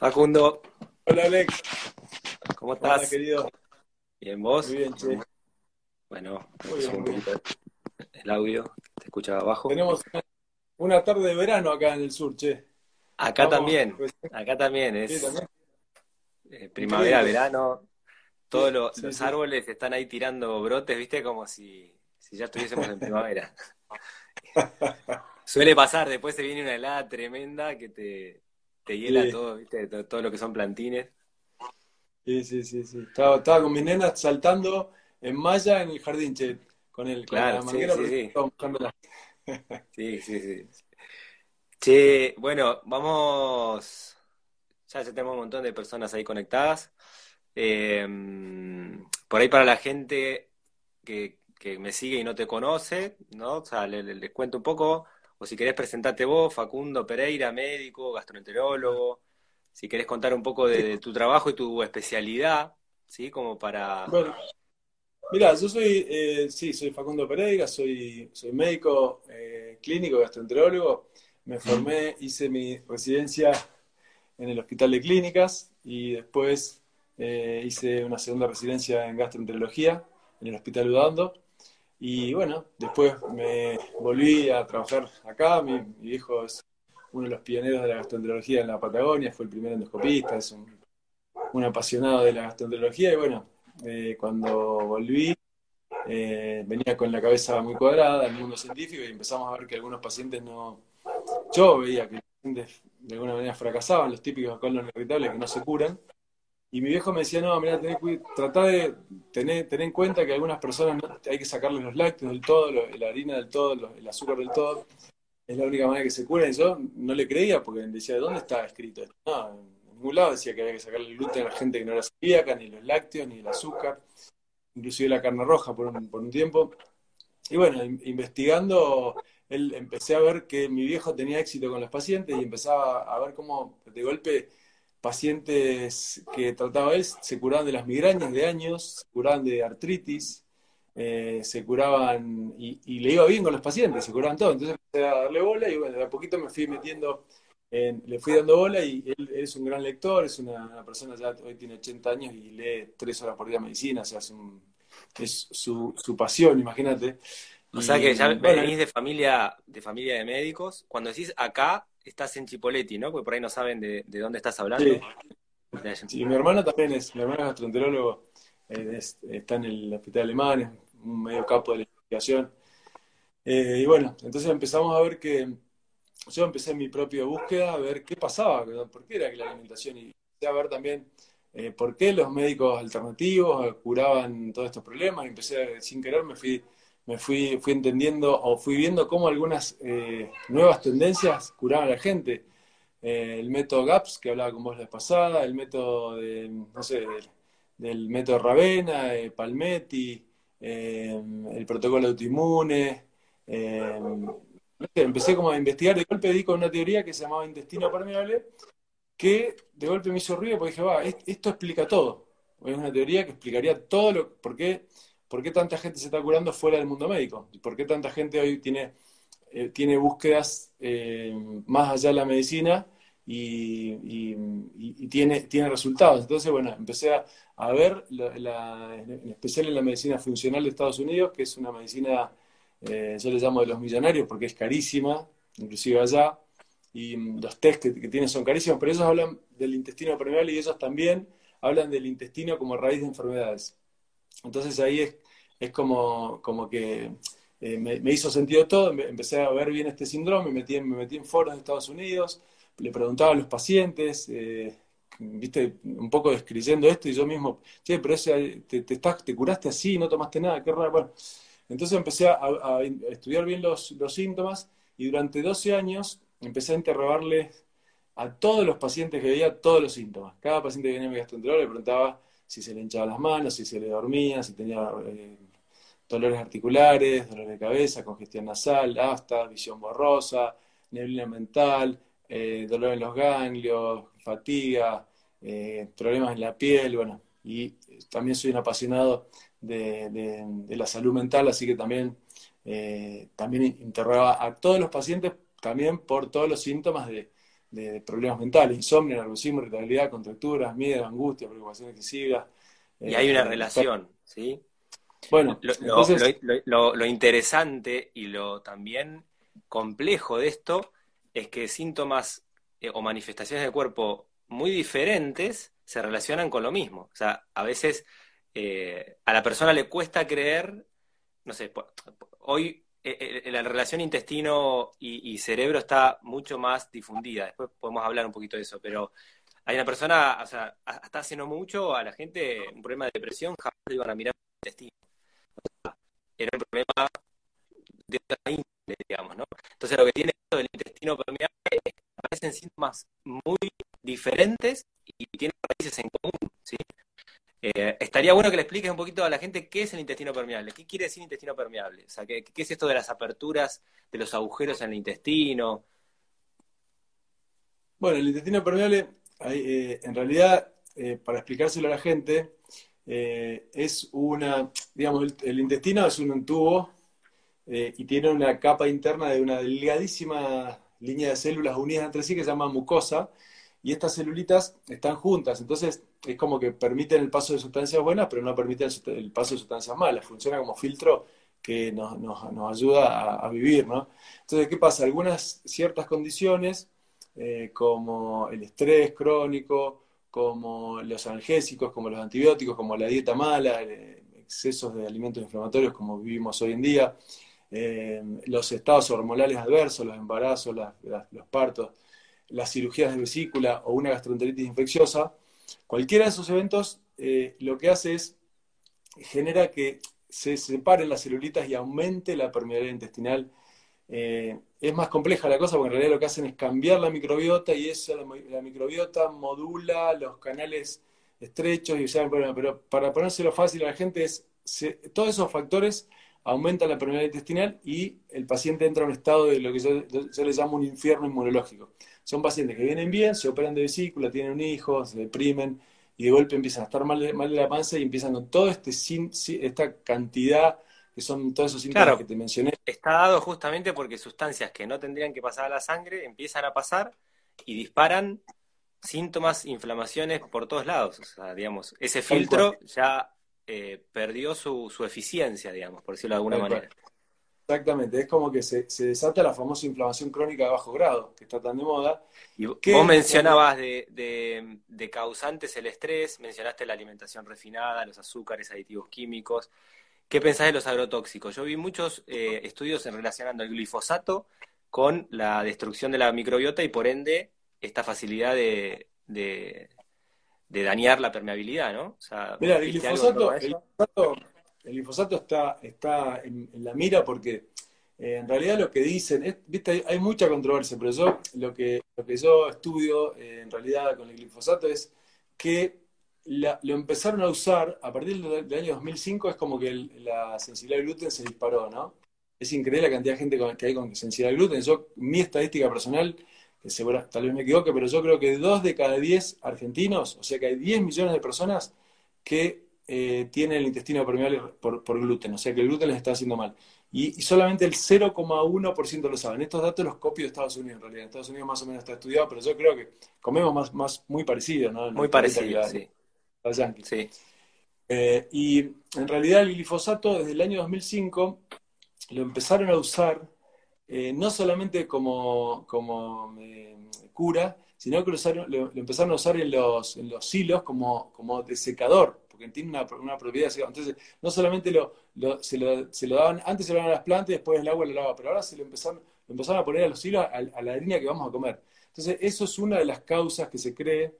Facundo, Hola Alex, ¿cómo hola estás? querido. Bien, ¿vos? Muy bien, che. Bueno, Muy bien, el audio, te escuchaba abajo. Tenemos una, tarde de verano acá en el sur, che. Acá también, pues, acá también sí, es también. eh, primavera, verano, todos Sí, lo- sí, los sí. árboles están ahí tirando brotes, ¿viste? Como si, si ya estuviésemos en primavera. Suele pasar, después se viene una helada tremenda que te, te hiela Sí, todo, ¿viste? Todo, todo lo que son plantines. sí, sí, sí, sí. Estaba, estaba con mis nenas saltando en malla en el jardín, che, con el, con Claro, la sí, manguera, sí, sí. Sí, sí, sí. Che, bueno, vamos. Ya, ya tenemos un montón de personas ahí conectadas. Eh, por ahí para la gente que, que me sigue y no te conoce, ¿no? O sea, le- le- les cuento un poco, o si querés presentarte vos, Facundo Pereira, médico, gastroenterólogo, si querés contar un poco de, de tu trabajo y tu especialidad, ¿sí? Como para... Bueno, mira, yo soy, eh, sí, soy Facundo Pereira, soy, soy médico eh, clínico, gastroenterólogo. Me formé, hice mi residencia en el Hospital de Clínicas y después eh, hice una segunda residencia en gastroenterología en el Hospital Udando. Y bueno, después me volví a trabajar acá. Mi, mi hijo es uno de los pioneros de la gastroenterología en la Patagonia, fue el primer endoscopista, es un, apasionado de la gastroenterología. Y bueno, eh, cuando volví, eh, venía con la cabeza muy cuadrada al mundo científico y empezamos a ver que algunos pacientes no. Yo veía que de alguna manera fracasaban, los típicos colon irritables que no se curan. Y mi viejo me decía, no, mira, trata de tener, tener en cuenta que algunas personas no- hay que sacarles los lácteos del todo, la harina del todo, el azúcar del todo. Es la única manera que se curan. Y yo no le creía porque decía, ¿dónde está escrito esto? No, en ningún lado decía que había que sacarle el gluten a la gente que no era celíaca, ni los lácteos, ni el azúcar, inclusive la carne roja por un, por un tiempo. Y bueno, in- investigando, él, empecé a ver que mi viejo tenía éxito con los pacientes y empezaba a ver cómo de golpe pacientes que trataba él se curaban de las migrañas de años, se curaban de artritis, eh, se curaban y, y le iba bien con los pacientes, se curaban todo. Entonces empecé a darle bola y bueno, de a poquito me fui metiendo, en- le fui dando bola y él, él es un gran lector, es una, una persona ya hoy tiene 80 años y lee tres horas por día medicina, o sea, es, un- es su, su pasión, imagínate. O sea que ya bueno, venís de familia, de familia de médicos. Cuando decís acá, estás en Chipoleti, ¿no? Porque por ahí no saben de, de dónde estás hablando. sí, sí, mi hermano también es, mi hermano es gastroenterólogo, eh, es- está en el hospital alemán, es un medio capo de la investigación. Eh, y bueno, entonces empezamos a ver que yo empecé mi propia búsqueda, a ver qué pasaba, por qué era que la alimentación, y empecé a ver también eh, por qué los médicos alternativos curaban todos estos problemas, y empecé, sin querer, me fui, me fui, fui entendiendo o fui viendo cómo algunas eh, nuevas tendencias curaban a la gente. Eh, el método GAPS, que hablaba con vos la pasada, el método de, no sé, del, método Ravena, eh, Palmetti, eh, el protocolo autoinmune, empecé como a investigar, de golpe di con una teoría que se llamaba intestino permeable, que de golpe me hizo ruido porque dije, va, est- esto explica todo. Es una teoría que explicaría todo lo, por qué, por qué tanta gente se está curando fuera del mundo médico, por qué tanta gente hoy tiene, eh, tiene búsquedas eh, más allá de la medicina y, tiene, tiene resultados. Entonces, bueno, empecé a, ver, en especial en la medicina funcional de Estados Unidos, que es una medicina, eh, yo le llamo de los millonarios porque es carísima, inclusive allá y los test que, que tienen son carísimos, pero ellos hablan del intestino permeable y ellos también hablan del intestino como raíz de enfermedades. Entonces ahí es, es como, como que eh, me, me hizo sentido todo, empecé a ver bien este síndrome, me metí, en- me metí en foros de Estados Unidos, le preguntaba a los pacientes, eh, viste, un poco describiendo esto y yo mismo, che, pero ese, te, te, estás, te curaste así, no tomaste nada, qué raro. Bueno, entonces empecé a, a- a estudiar bien los, los síntomas y durante 12 años empecé a interrogarle a todos los pacientes que veía todos los síntomas. Cada paciente que venía a mi gastroenterólogo le preguntaba si se le hinchaban las manos, si se le dormía, si tenía eh, dolores articulares, dolores de cabeza, congestión nasal, afta, visión borrosa, neblina mental, eh, dolor en los ganglios, fatiga, eh, problemas en la piel, bueno, y también soy un apasionado de, de- la salud mental, así que también, también interrogaba a todos los pacientes también por todos los síntomas de, de, problemas mentales, insomnio, nerviosismo, irritabilidad, contracturas, miedo, angustia, preocupación excesiva. Y hay una eh, relación, ¿sí? Bueno, lo, entonces... lo, interesante y lo también complejo de esto es que síntomas eh, o manifestaciones del cuerpo muy diferentes se relacionan con lo mismo. O sea, a veces eh, a la persona le cuesta creer, no sé, hoy eh, la relación intestino y, cerebro está mucho más difundida. Después podemos hablar un poquito de eso, pero hay una persona, o sea, hasta haciendo mucho a la gente un problema de depresión, jamás le iban a mirar el intestino. era un problema de otra índole, digamos, ¿no? Entonces lo que tiene el intestino permeable es que aparecen síntomas muy diferentes y tienen raíces en común, ¿sí? Eh, estaría bueno que le expliques un poquito a la gente qué es el intestino permeable, qué quiere decir intestino permeable, o sea, qué, es esto de las aperturas, de los agujeros en el intestino. Bueno, el intestino permeable, eh, en realidad, eh, para explicárselo a la gente, es una, digamos, el, intestino es un tubo y tiene una capa interna de una delgadísima línea de células unidas entre sí que se llama mucosa, y estas celulitas están juntas, entonces es como que permiten el paso de sustancias buenas, pero no permiten el paso de sustancias malas, funciona como filtro que nos, ayuda a, vivir, ¿no? Entonces, ¿qué pasa? Algunas ciertas condiciones, eh, como el estrés crónico, como los analgésicos, como los antibióticos, como la dieta mala, eh, excesos de alimentos inflamatorios como vivimos hoy en día, eh, los estados hormonales adversos, los embarazos, los partos, las cirugías de vesícula o una gastroenteritis infecciosa, cualquiera de esos eventos eh, lo que hace es genera que se separen las celulitas y aumente la permeabilidad intestinal. Eh, es más compleja la cosa porque en realidad lo que hacen es cambiar la microbiota y eso, la, microbiota modula los canales estrechos y o pero para ponérselo fácil a la gente es todos esos factores aumentan la permeabilidad intestinal y el paciente entra en un estado de lo que yo, yo le llamo un infierno inmunológico. Son pacientes que vienen bien, se operan de vesícula, tienen un hijo, se deprimen y de golpe empiezan a estar mal, de la panza y empiezan con toda este, esta cantidad que son todos esos síntomas que te mencioné. Está dado justamente porque sustancias que no tendrían que pasar a la sangre empiezan a pasar y disparan síntomas, inflamaciones por todos lados. O sea, digamos, ese filtro ya eh, perdió su, su, eficiencia, digamos, por decirlo de alguna manera. Exactamente, es como que se, desata la famosa inflamación crónica de bajo grado, que está tan de moda. Y vos mencionabas de, causantes el estrés, mencionaste la alimentación refinada, los azúcares, aditivos químicos. ¿Qué pensás de los agrotóxicos? Yo vi muchos eh, estudios relacionando el glifosato con la destrucción de la microbiota y por ende esta facilidad de, dañar la permeabilidad, ¿no? Mira, el glifosato, el glifosato está, está en, la mira porque eh, en realidad lo que dicen, viste, hay, mucha controversia, pero yo lo que, lo que yo estudio eh, en realidad con el glifosato es que lo empezaron a usar a partir del, año 2005, es como que la sensibilidad al gluten se disparó, ¿no? Es increíble la cantidad de gente que hay con sensibilidad al gluten. Yo, mi estadística personal, que seguro, tal vez me equivoque, pero yo creo que dos de cada diez argentinos, o sea que hay 10 millones de personas que eh, tiene el intestino permeable por, gluten, o sea que el gluten les está haciendo mal. Y, solamente el 0,1% lo saben. Estos datos los copio de Estados Unidos en realidad. En Estados Unidos más o menos está estudiado, pero yo creo que comemos más, más muy parecido, ¿no? Muy parecido, sí. Los Sí. Eh, y en realidad el glifosato desde el año 2005 lo empezaron a usar eh, no solamente como, como cura, sino que lo, empezaron a usar en los, en los silos como, como desecador porque tiene una, una propiedad. Entonces, no solamente lo, se, lo, se, lo, daban, antes se lo daban a las plantas y después el agua lo lavaba, pero ahora se lo empezaron, lo empezaron a poner a los hilos a, la harina que vamos a comer. Entonces, eso es una de las causas que se cree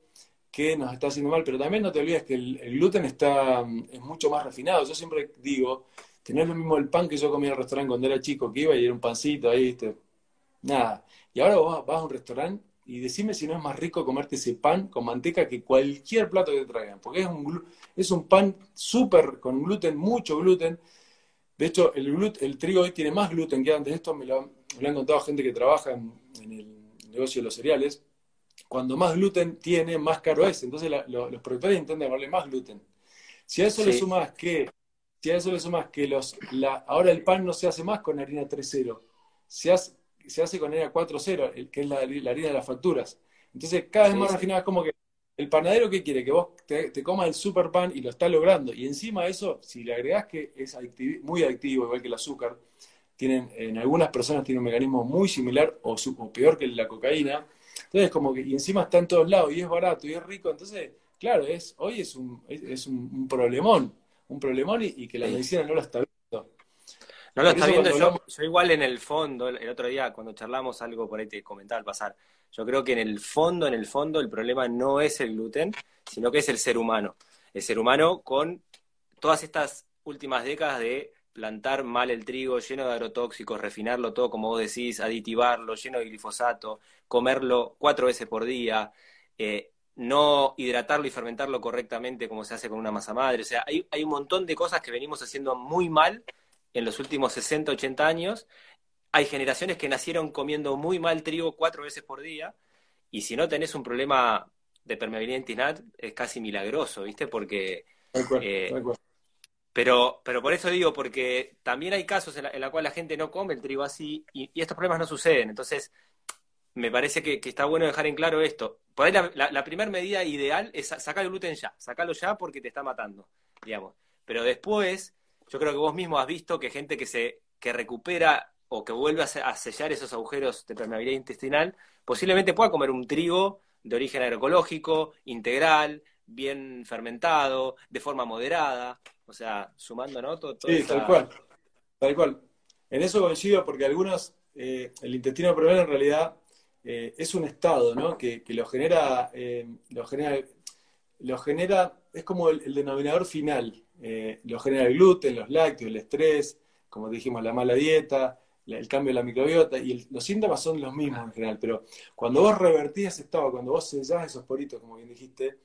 que nos está haciendo mal, pero también no te olvides que el, gluten está, mm, es mucho más refinado. Yo siempre digo que lo mismo el pan que yo comía en el restaurante cuando era chico, que iba y era un pancito ahí, nada. Y ahora vos vas a un restaurante y decime si no es más rico comerte ese pan con manteca que cualquier plato que te traigan, porque es un, es un pan súper con gluten, mucho gluten. De hecho, el, el trigo hoy tiene más gluten que antes. Esto me lo, han contado gente que trabaja en, el negocio de los cereales. Cuando más gluten tiene, más caro es. Entonces los productores intentan darle más gluten. Si a eso le sumas que, si a eso le sumas que los, ahora el pan no se hace más con harina 3.0, se hace, se hace con harina 4.0, que es la, harina de las facturas. Entonces, cada vez Sí, más sí. refinado es como que el panadero que quiere que vos te, te comas el super pan y lo está logrando. Y encima de eso, si le agregás que es muy adictivo, igual que el azúcar, tienen, en algunas personas tiene un mecanismo muy similar o, su- o peor que la cocaína. Entonces, como que, y encima está en todos lados y es barato y es rico. Entonces, claro, es, hoy es un, es, es un, un problemón, un problemón y, y que la medicina no lo está. No lo está viendo yo, yo igual en el fondo, el, el otro día cuando charlamos algo por ahí te comentaba al pasar, yo creo que en el fondo, en el fondo el problema no es el gluten, sino que es el ser humano. El ser humano con todas estas últimas décadas de plantar mal el trigo, lleno de agrotóxicos, refinarlo todo, como vos decís, aditivarlo, lleno de glifosato, comerlo cuatro veces por día, eh, no hidratarlo y fermentarlo correctamente como se hace con una masa madre. O sea, hay, hay un montón de cosas que venimos haciendo muy mal en los últimos 60, 80 años. Hay generaciones que nacieron comiendo muy mal trigo cuatro veces por día, y si no tenés un problema de permeabilidad intestinal, es casi milagroso, ¿viste? Porque eh, pero, pero por eso digo, porque también hay casos en la, en la cual la gente no come el trigo así y, y estos problemas no suceden. Entonces, me parece que, que está bueno dejar en claro esto. Por ahí la, la, la primera medida ideal es sa- sacar el gluten ya, sacarlo ya porque te está matando, digamos. Pero después, yo creo que vos mismo has visto que gente que se que recupera o que vuelve a, se- a sellar esos agujeros de permeabilidad intestinal, posiblemente pueda comer un trigo de origen agroecológico, integral, bien fermentado, de forma moderada, o sea, sumando, ¿no? Todo, toda Sí, tal esa... cual, tal cual. En eso coincido porque algunos, eh, el intestino permeable en realidad eh, es un estado, ¿no? Que, que lo genera, eh, lo genera, lo genera, es como el, el denominador final. Eh, lo genera el gluten, los lácteos, el estrés, como dijimos, la mala dieta, el cambio de la microbiota, y el- los síntomas son los mismos en general, pero cuando vos revertís ese estado, cuando vos sellás esos poritos, como bien dijiste,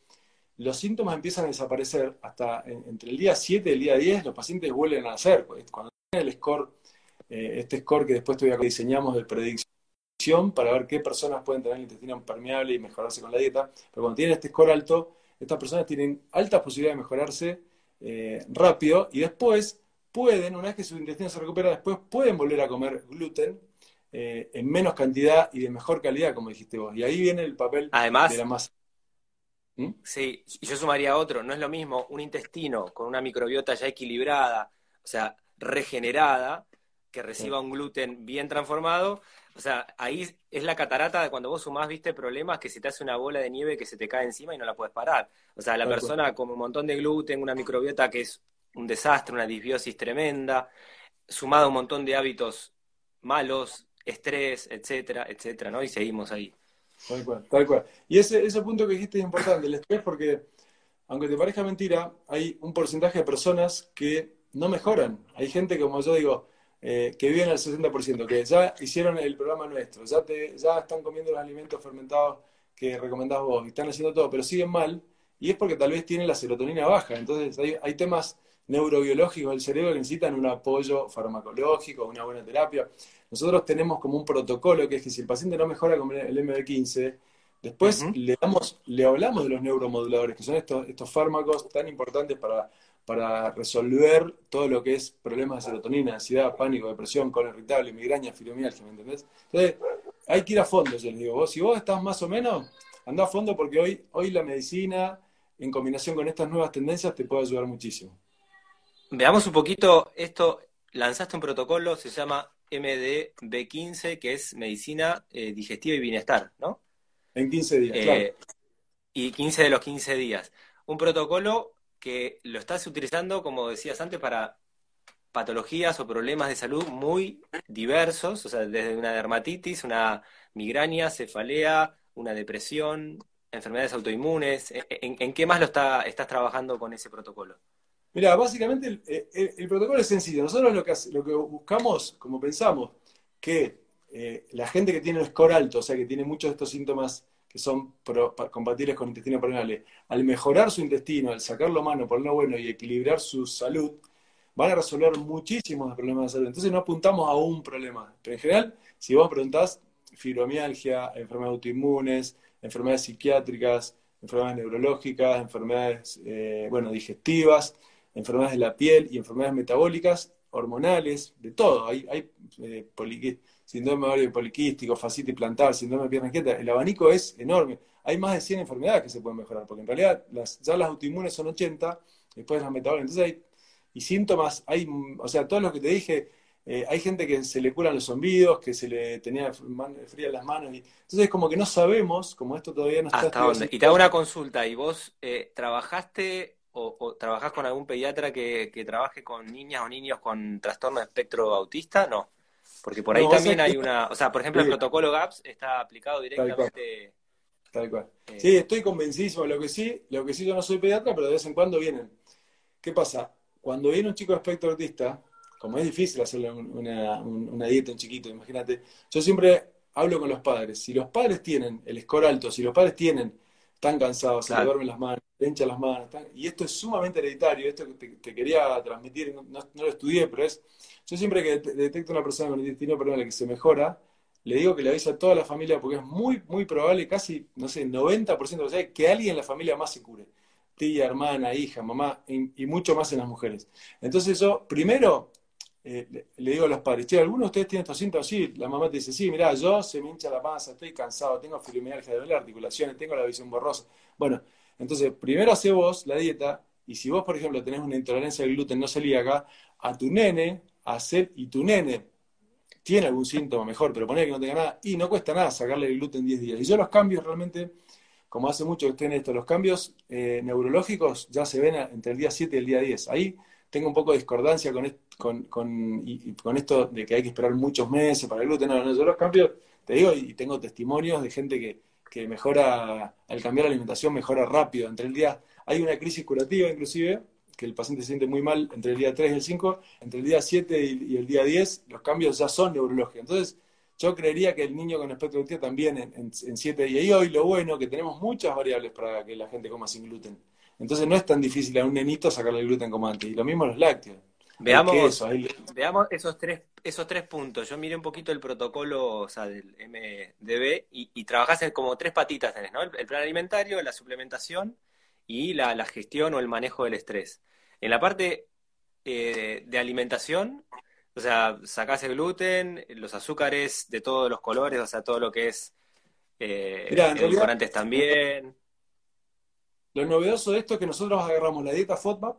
los síntomas empiezan a desaparecer hasta en- entre el día 7 y el día 10, los pacientes vuelven a nacer. Cuando tienen el score, eh, este score que después todavía diseñamos de predicción para ver qué personas pueden tener el intestino permeable y mejorarse con la dieta, pero cuando tienen este score alto, estas personas tienen altas posibilidades de mejorarse eh, rápido y después pueden, una vez que su intestino se recupera, después pueden volver a comer gluten eh, en menos cantidad y de mejor calidad, como dijiste vos. Y ahí viene el papel de Además, la masa. ¿Mm? Sí, y yo sumaría otro, no es lo mismo un intestino con una microbiota ya equilibrada, o sea, regenerada, que reciba un gluten bien transformado, o sea, ahí es la catarata de cuando vos sumás, viste, problemas que se te hace una bola de nieve que se te cae encima y no la puedes parar. O sea, la persona con un montón de gluten, una microbiota que es un desastre, una disbiosis tremenda, sumado a un montón de hábitos malos, estrés, etcétera, etcétera, ¿no? Y seguimos ahí. Tal cual, tal cual. Y ese, ese punto que dijiste es importante, el estrés, porque aunque te parezca mentira, hay un porcentaje de personas que no mejoran. Hay gente, como yo digo, eh, que viven al 60%, que ya hicieron el programa nuestro, ya, te, ya están comiendo los alimentos fermentados que recomendás vos, y están haciendo todo, pero siguen mal, y es porque tal vez tienen la serotonina baja. Entonces hay, hay temas neurobiológicos del cerebro que necesitan un apoyo farmacológico, una buena terapia. Nosotros tenemos como un protocolo que es que si el paciente no mejora con el MB15, después le, damos, le hablamos de los neuromoduladores, que son estos, estos fármacos tan importantes para, para resolver todo lo que es problemas de serotonina, ansiedad, pánico, depresión, colon irritable, migraña, fibromialgia, ¿me entendés? Entonces, hay que ir a fondo, yo les digo. Vos, si vos estás más o menos, anda a fondo porque hoy, hoy la medicina, en combinación con estas nuevas tendencias, te puede ayudar muchísimo. Veamos un poquito esto. Lanzaste un protocolo, se llama MDB15, que es medicina eh, digestiva y bienestar, ¿no? En 15 días, claro. Eh, y 15 de los 15 días. Un protocolo que lo estás utilizando, como decías antes, para patologías o problemas de salud muy diversos, o sea, desde una dermatitis, una migraña, cefalea, una depresión, enfermedades autoinmunes. ¿En, qué más lo está, estás trabajando con ese protocolo? Mira, básicamente el, protocolo es sencillo. Nosotros lo que, hace- lo que buscamos, como pensamos, que eh, la gente que tiene un score alto, o sea, que tiene muchos de estos síntomas que son pro- pa- compatibles con intestino permeable, al mejorar su intestino, al sacarlo mano, ponerlo bueno y equilibrar su salud, van a resolver muchísimos problemas de salud. Entonces no apuntamos a un problema. Pero en general, si vos preguntás fibromialgia, enfermedades autoinmunes, enfermedades psiquiátricas, enfermedades neurológicas, enfermedades, eh, bueno, digestivas, enfermedades de la piel y enfermedades metabólicas, hormonales, de todo. Hay, hay eh, síndrome ovario poliquístico, fascitis plantar, síndrome de pierna inquieta, el abanico es enorme. Hay más de 100 enfermedades que se pueden mejorar, porque en realidad las, ya las autoinmunes son 80, después las metabólicas. Entonces hay, y síntomas, hay, o sea, todos los que te dije, eh, hay gente que se le curan los zombidos, que se le tenía fría las manos. Y, entonces, como que no sabemos, como esto todavía no está. ¿Hasta dónde? Y te hago una consulta. ¿Y vos eh, trabajaste o, trabajás con algún pediatra que, trabaje con niñas o niños con trastorno de espectro autista? No. Porque por ahí también hay una. O sea, por ejemplo, el protocolo GAPS está aplicado directamente. Tal cual. Eh, sí, estoy convencidísimo. Lo que sí, lo que sí, yo no soy pediatra, pero de vez en cuando vienen. ¿Qué pasa? Cuando viene un chico de espectro autista, como es difícil hacerle una, una dieta a un chiquito, imagínate, yo siempre hablo con los padres. Si los padres tienen el score alto, si los padres tienen, están cansados, se le duermen las manos, le hinchan las manos, y esto es sumamente hereditario, esto que te, quería transmitir, no, lo estudié, pero es, yo siempre que detecto una persona con intestino permeable que se mejora, le digo que le avisa a toda la familia porque es muy, muy probable, casi, no sé, 90% de que alguien en la familia más se cure. Tía, hermana, hija, mamá, y, mucho más en las mujeres. Entonces eso, primero, eh, le, digo a los padres, che, ¿alguno de ustedes tiene estos síntomas? Sí, la mamá te dice, sí, mira, yo se me hincha la panza, estoy cansado, tengo fibromialgia de las articulaciones, tengo la visión borrosa. Bueno, entonces, primero hace vos la dieta, y si vos, por ejemplo, tenés una intolerancia al gluten no celíaca, a tu nene, hacer, y tu nene tiene algún síntoma mejor, pero poner que no tenga nada, y no cuesta nada sacarle el gluten 10 días. Y yo los cambios realmente, como hace mucho que estoy en esto, los cambios eh, neurológicos ya se ven entre el día 7 y el día 10. Ahí tengo un poco de discordancia con, con, esto de que hay que esperar muchos meses para el gluten. No, no, yo los cambios, te digo, y tengo testimonios de gente que, que mejora, al cambiar la alimentación, mejora rápido. Entre el día, hay una crisis curativa inclusive, que el paciente se siente muy mal entre el día 3 y el 5, entre el día 7 y, el día 10, los cambios ya son neurológicos. Entonces, yo creería que el niño con espectro autista también en, en, en 7 días. Y hoy lo bueno que tenemos muchas variables para que la gente coma sin gluten. Entonces no es tan difícil a un nenito sacarle el gluten como antes. Y lo mismo los lácteos. Veamos, veamos esos tres, esos tres puntos. Yo miré un poquito el protocolo o sea, del MDB y, y trabajás en como tres patitas tenés, ¿no? El, plan alimentario, la suplementación y la, gestión o el manejo del estrés. En la parte eh, de alimentación, o sea, sacás el gluten, los azúcares de todos los colores, o sea, todo lo que es eh, edulcorantes también. Lo novedoso de esto es que nosotros agarramos la dieta FODMAP,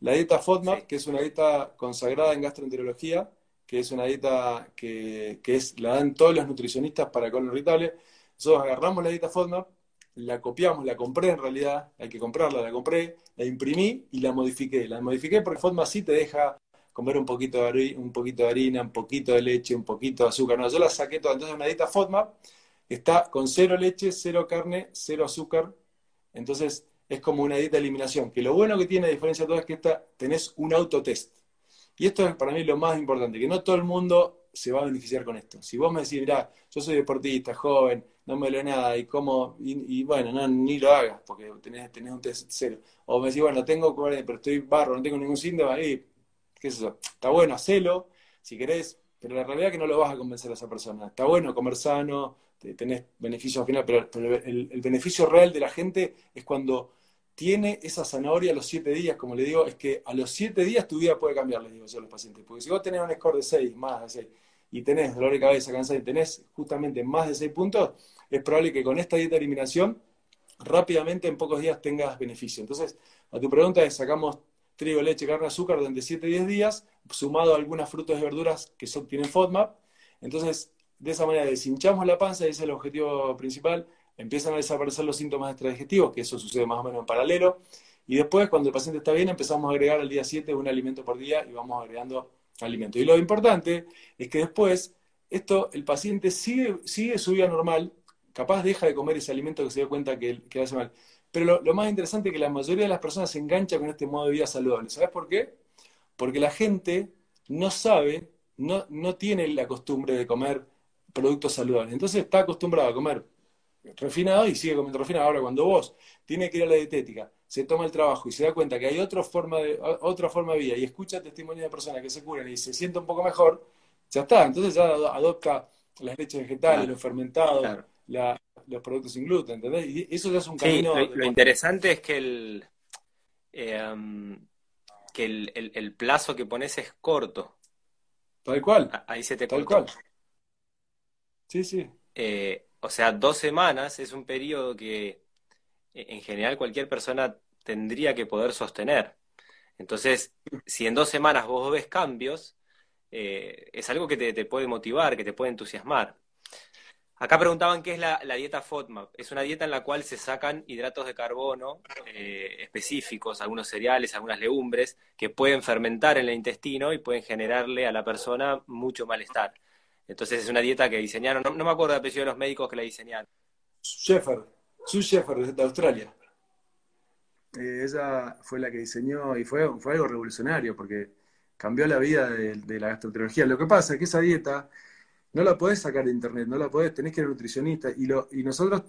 la dieta FODMAP, que es una dieta consagrada en gastroenterología, que es una dieta que, es, la dan todos los nutricionistas para colon irritable. Nosotros agarramos la dieta FODMAP, la copiamos, la compré en realidad, hay que comprarla, la compré, la imprimí y la modifiqué. La modifiqué porque FODMAP sí te deja comer un poquito de, harina, un poquito de harina, un poquito de leche, un poquito de azúcar. No, yo la saqué toda. Entonces una dieta FODMAP está con cero leche, cero carne, cero azúcar, entonces, es como una dieta de eliminación, que lo bueno que tiene, a diferencia de todo, es que esta, tenés un autotest. Y esto es para mí lo más importante, que no todo el mundo se va a beneficiar con esto. Si vos me decís, mirá, yo soy deportista, joven, no me lo nada, y como, y, bueno, no, ni lo hagas, porque tenés, tenés un test cero. O me decís, bueno, tengo, pero estoy barro, no tengo ningún síntoma, y, qué es eso, está bueno, hacelo, si querés, pero la realidad es que no lo vas a convencer a esa persona. Está bueno comer sano, tenés beneficios al final, pero, el, beneficio real de la gente es cuando tiene esa zanahoria a los siete días, como le digo, es que a los siete días tu vida puede cambiar, les digo yo a los pacientes. Porque si vos tenés un score de 6, más de 6, y tenés dolor de cabeza, cansado, y tenés justamente más de 6 puntos, es probable que con esta dieta de eliminación rápidamente en pocos días tengas beneficio. Entonces, a tu pregunta es, sacamos trigo, leche, carne, azúcar durante 7, 10 días, sumado a algunas frutas y verduras que son, tienen FODMAP. Entonces, de esa manera deshinchamos la panza, ese es el objetivo principal, empiezan a desaparecer los síntomas extradigestivos, que eso sucede más o menos en paralelo, y después, cuando el paciente está bien, empezamos a agregar al día 7 un alimento por día y vamos agregando alimento. Y lo importante es que después, esto, el paciente sigue, sigue su vida normal, capaz deja de comer ese alimento que se dio cuenta que, que hace mal. Pero lo, más interesante es que la mayoría de las personas se engancha con este modo de vida saludable. ¿Sabes por qué? Porque la gente no sabe, no, no tiene la costumbre de comer productos saludables. Entonces está acostumbrado a comer refinado y sigue comiendo refinado. Ahora, cuando vos tiene que ir a la dietética, se toma el trabajo y se da cuenta que hay otra forma de, otra forma de vida y escucha testimonios de personas que se curan y se siente un poco mejor, ya está. Entonces ya adopta las leches vegetales, los fermentados, los productos sin gluten, ¿entendés? Y eso ya es un camino. lo, interesante es que el, eh, que el, plazo que pones es corto. Tal cual. Ahí se te Tal cual. Sí, sí. Eh, o sea, dos semanas es un periodo que e, en general cualquier persona tendría que poder sostener. Entonces, si en dos semanas vos ves cambios, eh, es algo que te, puede motivar, que te puede entusiasmar. Acá preguntaban qué es la, dieta FODMAP. Es una dieta en la cual se sacan hidratos de carbono eh, específicos, algunos cereales, algunas legumbres, que pueden fermentar en el intestino y pueden generarle a la persona mucho malestar. Entonces es una dieta que diseñaron, no, me acuerdo el apellido de los médicos que la diseñaron. Sheffer, Sue Sheffer de Australia. Eh, ella fue la que diseñó y fue, fue algo revolucionario porque cambió la vida de, la gastroenterología. Lo que pasa es que esa dieta no la podés sacar de internet, no la podés, tenés que ir a nutricionista y, lo, y nosotros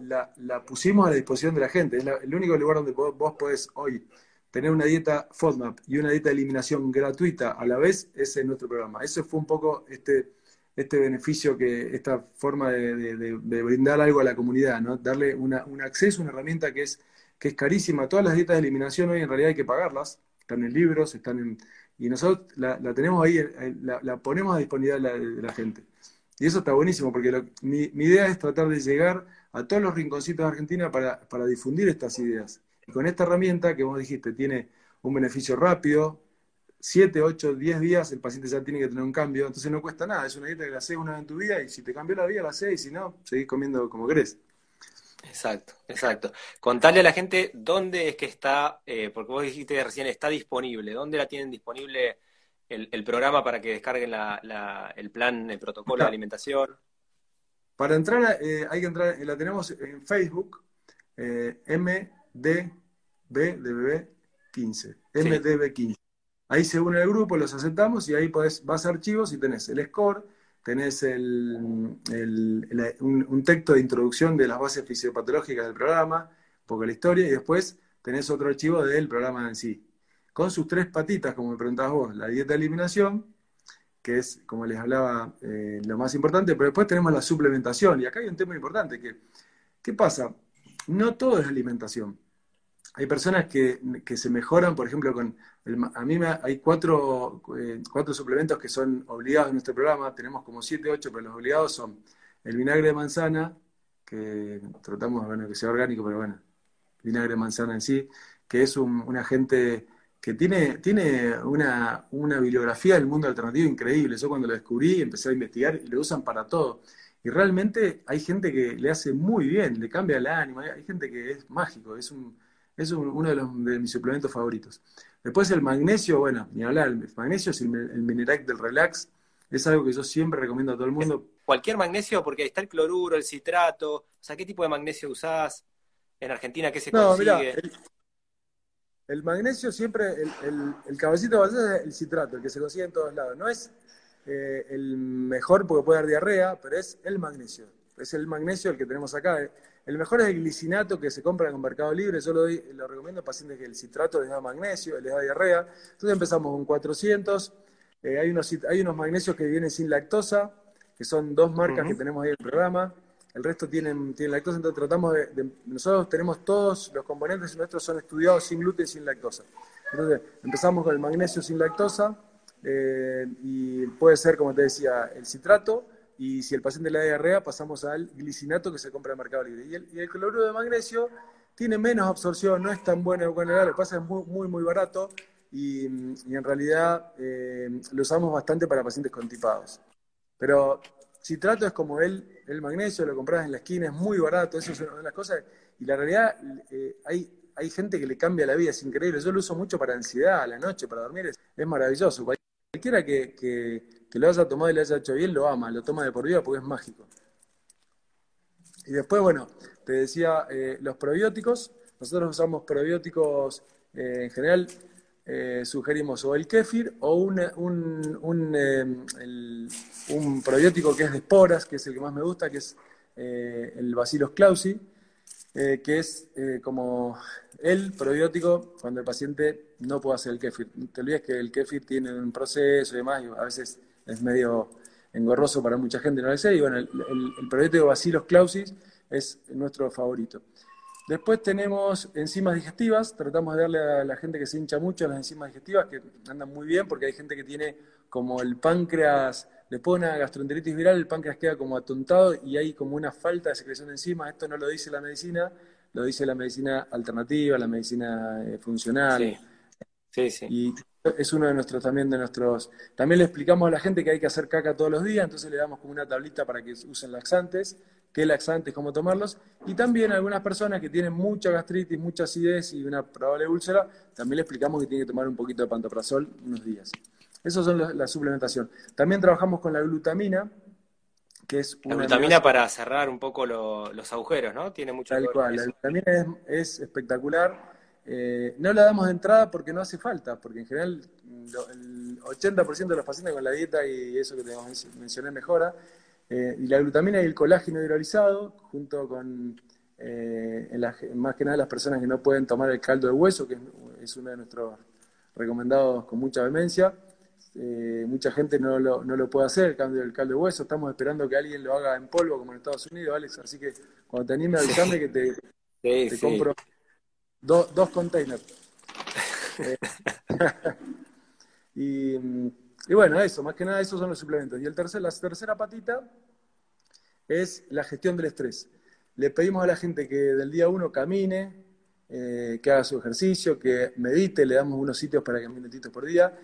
la, pusimos a la disposición de la gente. Es el único lugar donde vos, podés hoy tener una dieta FODMAP y una dieta de eliminación gratuita a la vez, ese es nuestro programa. Eso fue un poco este este beneficio que, esta forma de, brindar algo a la comunidad, ¿no? Darle un acceso, una herramienta que es, que es carísima. Todas las dietas de eliminación hoy en realidad hay que pagarlas, están en libros, están en, y nosotros la, tenemos ahí, la, ponemos a disponibilidad de la, gente. Y eso está buenísimo, porque mi, idea es tratar de llegar a todos los rinconcitos de Argentina para, para difundir estas ideas. Y con esta herramienta que vos dijiste, tiene un beneficio rápido, 7, 8, 10 días el paciente ya tiene que tener un cambio, entonces no cuesta nada, es una dieta que la haces una vez en tu vida y si te cambió la vida la haces y si no, seguís comiendo como querés. Exacto, exacto. Contarle a la gente dónde es que está, eh, porque vos dijiste recién, está disponible, dónde la tienen disponible el, programa para que descarguen la, el plan, el protocolo de alimentación. Para entrar, eh, hay que entrar, la tenemos en Facebook, eh, MDB de 15, MDB 15. Ahí se une el grupo, los aceptamos y ahí podés, vas a archivos y tenés el score, tenés el, un, texto de introducción de las bases fisiopatológicas del programa, un poco la historia, y después tenés otro archivo del programa en sí. Con sus tres patitas, como me preguntabas vos, la dieta de eliminación, que es, como les hablaba, eh, lo más importante, pero después tenemos la suplementación, y acá hay un tema importante, que, ¿qué pasa? No todo es alimentación hay personas que, se mejoran, por ejemplo, con a mí me, hay cuatro, eh, cuatro suplementos que son obligados en nuestro programa, tenemos como siete, ocho, pero los obligados son el vinagre de manzana, que tratamos bueno, que sea orgánico, pero bueno, vinagre de manzana en sí, que es un, agente que tiene, tiene una, una, bibliografía del mundo alternativo increíble. Yo cuando lo descubrí empecé a investigar y lo usan para todo. Y realmente hay gente que le hace muy bien, le cambia el ánimo, hay gente que es mágico, es un, es uno de, los, de mis suplementos favoritos. Después el magnesio, bueno, ni hablar, el magnesio es el, el Minerac del relax, es algo que yo siempre recomiendo a todo el mundo. Cualquier magnesio, porque está el cloruro, el citrato, o sea, ¿qué tipo de magnesio usás? En Argentina, ¿qué se no, consigue? el, magnesio siempre, el, el, cabecito es el citrato, el que se consigue en todos lados. No es eh, el mejor porque puede dar diarrea, pero es el magnesio. Es el magnesio el que tenemos acá. El mejor es el glicinato que se compra en Mercado Libre. Yo lo, lo recomiendo a pacientes que el citrato les da magnesio, les da diarrea. Entonces empezamos con 400. Eh, hay, unos, hay unos magnesios que vienen sin lactosa, que son dos marcas que tenemos ahí en el programa. El resto tienen, tienen lactosa, entonces tratamos de, Nosotros tenemos todos los componentes nuestros son estudiados sin gluten, sin lactosa. Entonces empezamos con el magnesio sin lactosa eh, y puede ser, como te decía, el citrato y si el paciente le da diarrea, pasamos al glicinato que se compra en Mercado Libre. Y el, cloruro de magnesio tiene menos absorción, no es tan bueno con el lo que pasa es muy, muy, muy barato y, en realidad eh, lo usamos bastante para pacientes contipados. Pero citrato es como el, el magnesio, lo compras en la esquina, es muy barato, eso es una de las cosas. Y la realidad, eh, hay, hay gente que le cambia la vida, es increíble. Yo lo uso mucho para ansiedad, a la noche, para dormir, es, es maravilloso. Cualquiera que que lo haya tomado y le haya hecho bien, lo ama, lo toma de por vida porque es mágico. Y después, bueno, te decía, eh, los probióticos, nosotros usamos probióticos eh, en general, eh, sugerimos o el kéfir o un, un, un, probiótico que es de esporas, que es el que más me gusta, que es el Bacillus clausi, que es como el probiótico cuando el paciente no puede hacer el kéfir. Te olvides que el kéfir tiene un proceso y demás, y a veces es medio engorroso para mucha gente, no lo sé, y bueno, el, el, probiótico Bacillus clausis es nuestro favorito. Después tenemos enzimas digestivas, tratamos de darle a la gente que se hincha mucho las enzimas digestivas, que andan muy bien, porque hay gente que tiene como el páncreas de una gastroenteritis viral el páncreas queda como atontado y hay como una falta de secreción de enzimas. Esto no lo dice la medicina, lo dice la medicina alternativa, la medicina eh, funcional. Sí, sí. Y es uno de nuestros también de nuestros. También le explicamos a la gente que hay que hacer caca todos los días, entonces le damos como una tablita para que usen laxantes, qué laxantes, cómo tomarlos. Y también a algunas personas que tienen mucha gastritis, mucha acidez y una probable úlcera, también le explicamos que tienen que tomar un poquito de pantoprazol unos días. Esas son la suplementación. También trabajamos con la glutamina, que es una. La glutamina para cerrar un poco los agujeros, ¿no? Tiene mucho Tal cual, la glutamina es espectacular eh, no la damos de entrada porque no hace falta, porque en general el 80% de los pacientes con la dieta y eso que te mencioné mejora. Eh, y la glutamina y el colágeno hidrolizado, junto con eh, más que nada las personas que no pueden tomar el caldo de hueso, que es uno de nuestros recomendados con mucha vehemencia. mucha gente no lo, no lo, puede hacer, el cambio del caldo de hueso. Estamos esperando que alguien lo haga en polvo, como en Estados Unidos, Alex. Así que cuando te anime, avisame que te, te compro dos containers. Eh, y, bueno, eso, más que nada, esos son los suplementos. Y el tercer, la tercera patita es la gestión del estrés. Le pedimos a la gente que del día uno camine, eh, que haga su ejercicio, que medite, le damos unos sitios para que minutitos por día.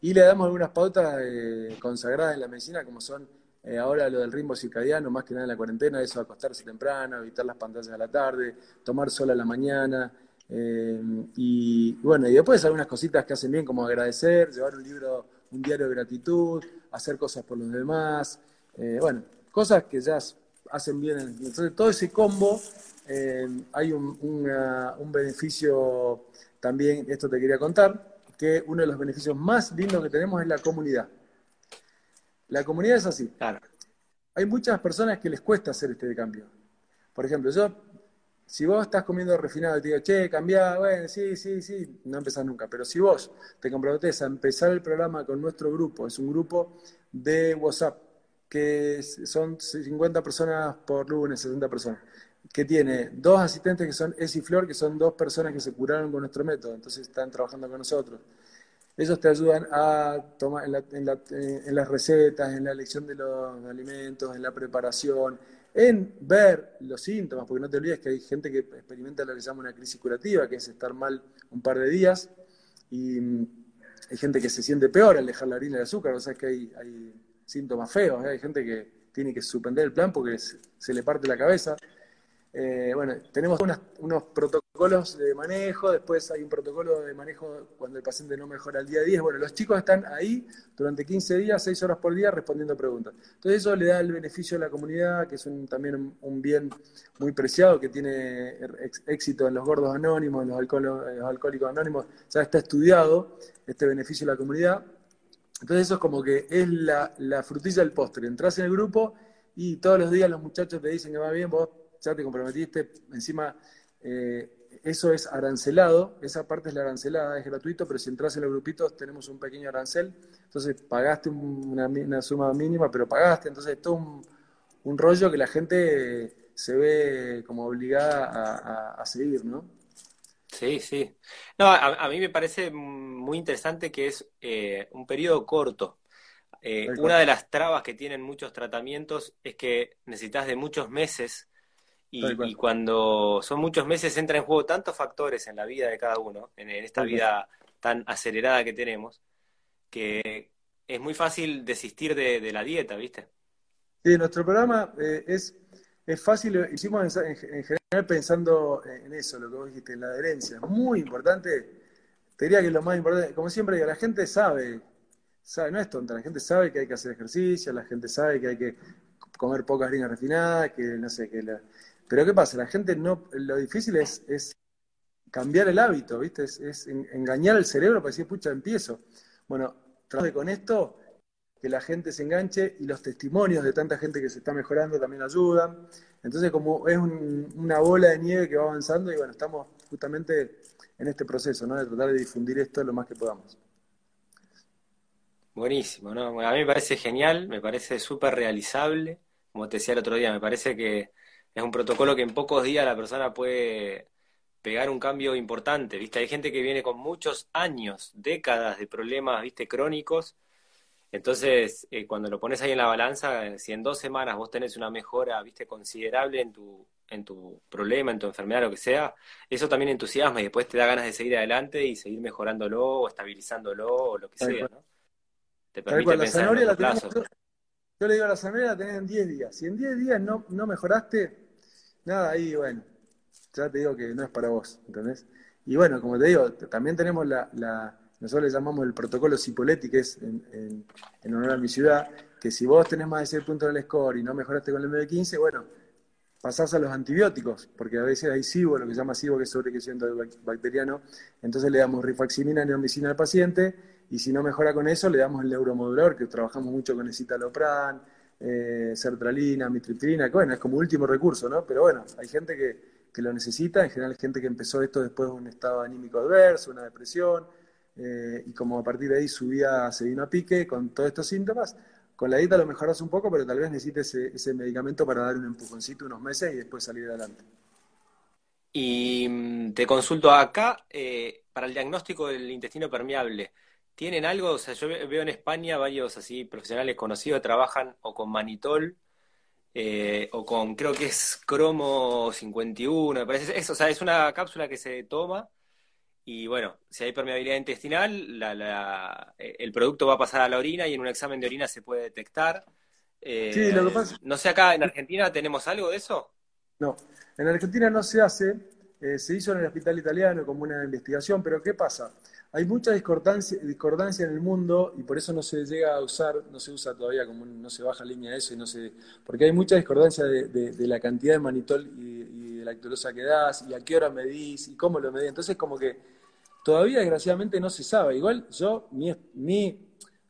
Y le damos algunas pautas eh, consagradas en la medicina, como son ahora lo del ritmo circadiano, más que nada en la cuarentena, eso acostarse temprano, evitar las pantallas a la tarde, tomar sol a la mañana, eh, y bueno, y después algunas cositas que hacen bien, como agradecer, llevar un libro, un diario de gratitud, hacer cosas por los demás, eh, bueno, cosas que ya hacen bien. Entonces, todo ese combo, eh, hay un, un, beneficio también, esto te quería contar, que uno de los beneficios más lindos que tenemos es la comunidad. La comunidad es así. Claro. Hay muchas personas que les cuesta hacer este cambio. Por ejemplo, yo si vos estás comiendo refinado y te digo, che, cambiá, bueno, sí, sí, sí, no empezás nunca. Pero si vos te comprometés a empezar el programa con nuestro grupo, es un grupo de WhatsApp, que son 50 personas por lunes, 60 personas, que tiene dos asistentes que son Es y Flor, que son dos personas que se curaron con nuestro método, entonces están trabajando con nosotros. Ellos te ayudan a tomar en, en las recetas, en la elección de los alimentos, en la preparación, en ver los síntomas, porque no te olvides que hay gente que experimenta lo que se llama una crisis curativa, que es estar mal un par de días, y mm, hay gente que se siente peor al dejar la harina y el azúcar, o sea que hay, síntomas feos, ¿eh? hay gente que tiene que suspender el plan porque se le parte la cabeza. Eh, bueno, tenemos unos protocolos de manejo, después hay un protocolo de manejo cuando el paciente no mejora al día 10. Bueno, los chicos están ahí durante 15 días, 6 horas por día respondiendo preguntas. Entonces eso le da el beneficio a la comunidad, que es también un bien muy preciado, que tiene éxito en los gordos anónimos, en los, alcohólicos anónimos. Ya está estudiado este beneficio a la comunidad. Entonces eso es como que es la, la frutilla del postre. Entras en el grupo y todos los días los muchachos te dicen que va bien, vos ya te comprometiste, encima eh, eso es arancelado, esa parte es la arancelada, es gratuito, pero si entras en los grupitos tenemos un pequeño arancel, entonces pagaste una, suma mínima, pero pagaste, entonces es todo un, rollo que la gente se ve como obligada a, seguir, ¿no? Sí, sí. No, a, mí me parece muy interesante que es eh, un periodo corto. Eh, una de las trabas que tienen muchos tratamientos es que necesitas de muchos meses y, cuando son muchos meses entra en juego tantos factores en la vida de cada uno, en, esta vida tan acelerada que tenemos, que es muy fácil desistir de, la dieta, ¿viste? Sí, nuestro programa eh, es, es fácil, lo hicimos en, general pensando en eso, lo que vos dijiste, en la adherencia. Muy importante, te diría que es lo más importante, como siempre la gente sabe, sabe, no es tonta, la gente sabe que hay que hacer ejercicio, la gente sabe que hay que comer pocas harinas refinadas, que no sé, que la, pero ¿qué pasa? La gente no, lo difícil es, es cambiar el hábito, ¿viste? Es, engañar al cerebro para decir, pucha, empiezo. Bueno, traje con esto que la gente se enganche y los testimonios de tanta gente que se está mejorando también ayudan. Entonces, como es una bola de nieve que va avanzando y bueno, estamos justamente en este proceso, ¿no? De tratar de difundir esto lo más que podamos. Buenísimo, ¿no? A mí me parece genial, me parece súper realizable. Como te decía el otro día, me parece que es un protocolo que en pocos días la persona puede pegar un cambio importante, ¿viste? Hay gente que viene con muchos años, décadas de problemas, ¿viste? Crónicos. Entonces, eh, cuando lo pones ahí en la balanza, si en dos semanas vos tenés una mejora, viste, considerable en tu, en tu problema, en tu enfermedad, lo que sea, eso también entusiasma y después te da ganas de seguir adelante y seguir mejorándolo o estabilizándolo o lo que sea, ¿no? Te permite pensar en la. Yo, le digo a la zanahoria la tenés en 10 días. Si en 10 días no, no mejoraste, nada, ahí, bueno, ya te digo que no es para vos, ¿entendés? Y bueno, como te digo, también tenemos la, la nosotros le llamamos el protocolo Cipoletti, que es en, en, honor a mi ciudad, que si vos tenés más de 6 puntos en el score y no mejoraste con el MB15, bueno, pasás a los antibióticos, porque a veces hay SIBO, lo que se llama SIBO, que es sobrecrecimiento bacteriano, entonces le damos rifaximina, neomicina al paciente, y si no mejora con eso, le damos el neuromodulador, que trabajamos mucho con el citalopran, eh, sertralina, mitriptilina, que bueno, es como último recurso, ¿no? Pero bueno, hay gente que, lo necesita, en general gente que empezó esto después de un estado anímico adverso, una depresión, eh, y como a partir de ahí su vida se vino a pique con todos estos síntomas, con la dieta lo mejoras un poco, pero tal vez necesites ese, medicamento para dar un empujoncito unos meses y después salir adelante. Y mm, te consulto acá, eh, para el diagnóstico del intestino permeable, ¿tienen algo? O sea, yo veo en España varios así profesionales conocidos que trabajan o con manitol eh, o con, creo que es cromo 51, me parece. Eso, o sea, es una cápsula que se toma y bueno, si hay permeabilidad intestinal, la, eh, el producto va a pasar a la orina y en un examen de orina se puede detectar. Eh, sí, lo que pasa... No sé, acá en Argentina tenemos algo de eso. No, en Argentina no se hace, eh, se hizo en el hospital italiano como una investigación, pero ¿qué pasa? Hay mucha discordancia, discordancia en el mundo y por eso no se llega a usar, no se usa todavía, como no se baja línea eso y no se... Porque hay mucha discordancia de, la cantidad de manitol y, y de lactulosa que das y a qué hora medís y cómo lo medís. Entonces como que Todavía, desgraciadamente, no se sabe. Igual yo, mi, mi